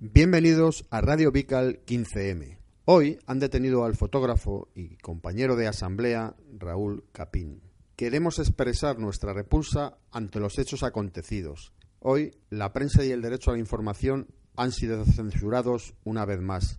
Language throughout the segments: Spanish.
Bienvenidos a Radio Vical 15M. Hoy han detenido al fotógrafo y compañero de asamblea Raúl Capín. Queremos expresar nuestra repulsa ante los hechos acontecidos. Hoy la prensa y el derecho a la información han sido censurados una vez más,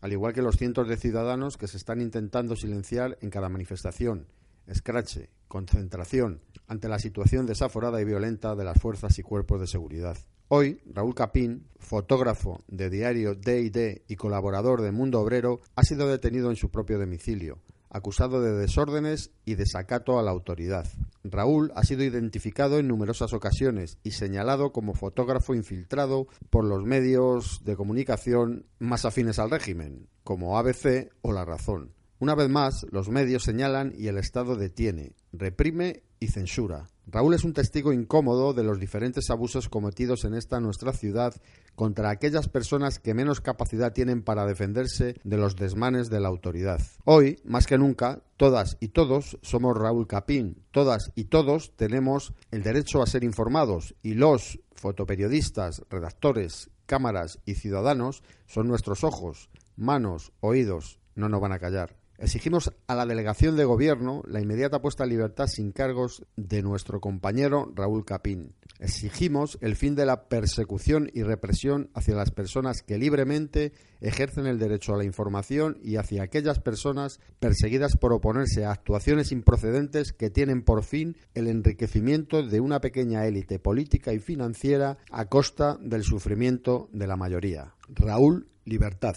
al igual que los cientos de ciudadanos que se están intentando silenciar en cada manifestación, escrache, concentración, ante la situación desaforada y violenta de las fuerzas y cuerpos de seguridad. Hoy, Raúl Capín, fotógrafo de diario D&D y colaborador de Mundo Obrero, ha sido detenido en su propio domicilio, acusado de desórdenes y desacato a la autoridad. Raúl ha sido identificado en numerosas ocasiones y señalado como fotógrafo infiltrado por los medios de comunicación más afines al régimen, como ABC o La Razón. Una vez más, los medios señalan y el Estado detiene, reprime y censura. Raúl es un testigo incómodo de los diferentes abusos cometidos en esta nuestra ciudad contra aquellas personas que menos capacidad tienen para defenderse de los desmanes de la autoridad. Hoy, más que nunca, todas y todos somos Raúl Capín. Todas y todos tenemos el derecho a ser informados y los fotoperiodistas, redactores, cámaras y ciudadanos son nuestros ojos, manos, oídos. No nos van a callar. Exigimos a la delegación de gobierno la inmediata puesta en libertad sin cargos de nuestro compañero Raúl Capín. Exigimos el fin de la persecución y represión hacia las personas que libremente ejercen el derecho a la información y hacia aquellas personas perseguidas por oponerse a actuaciones improcedentes que tienen por fin el enriquecimiento de una pequeña élite política y financiera a costa del sufrimiento de la mayoría. Raúl Libertad.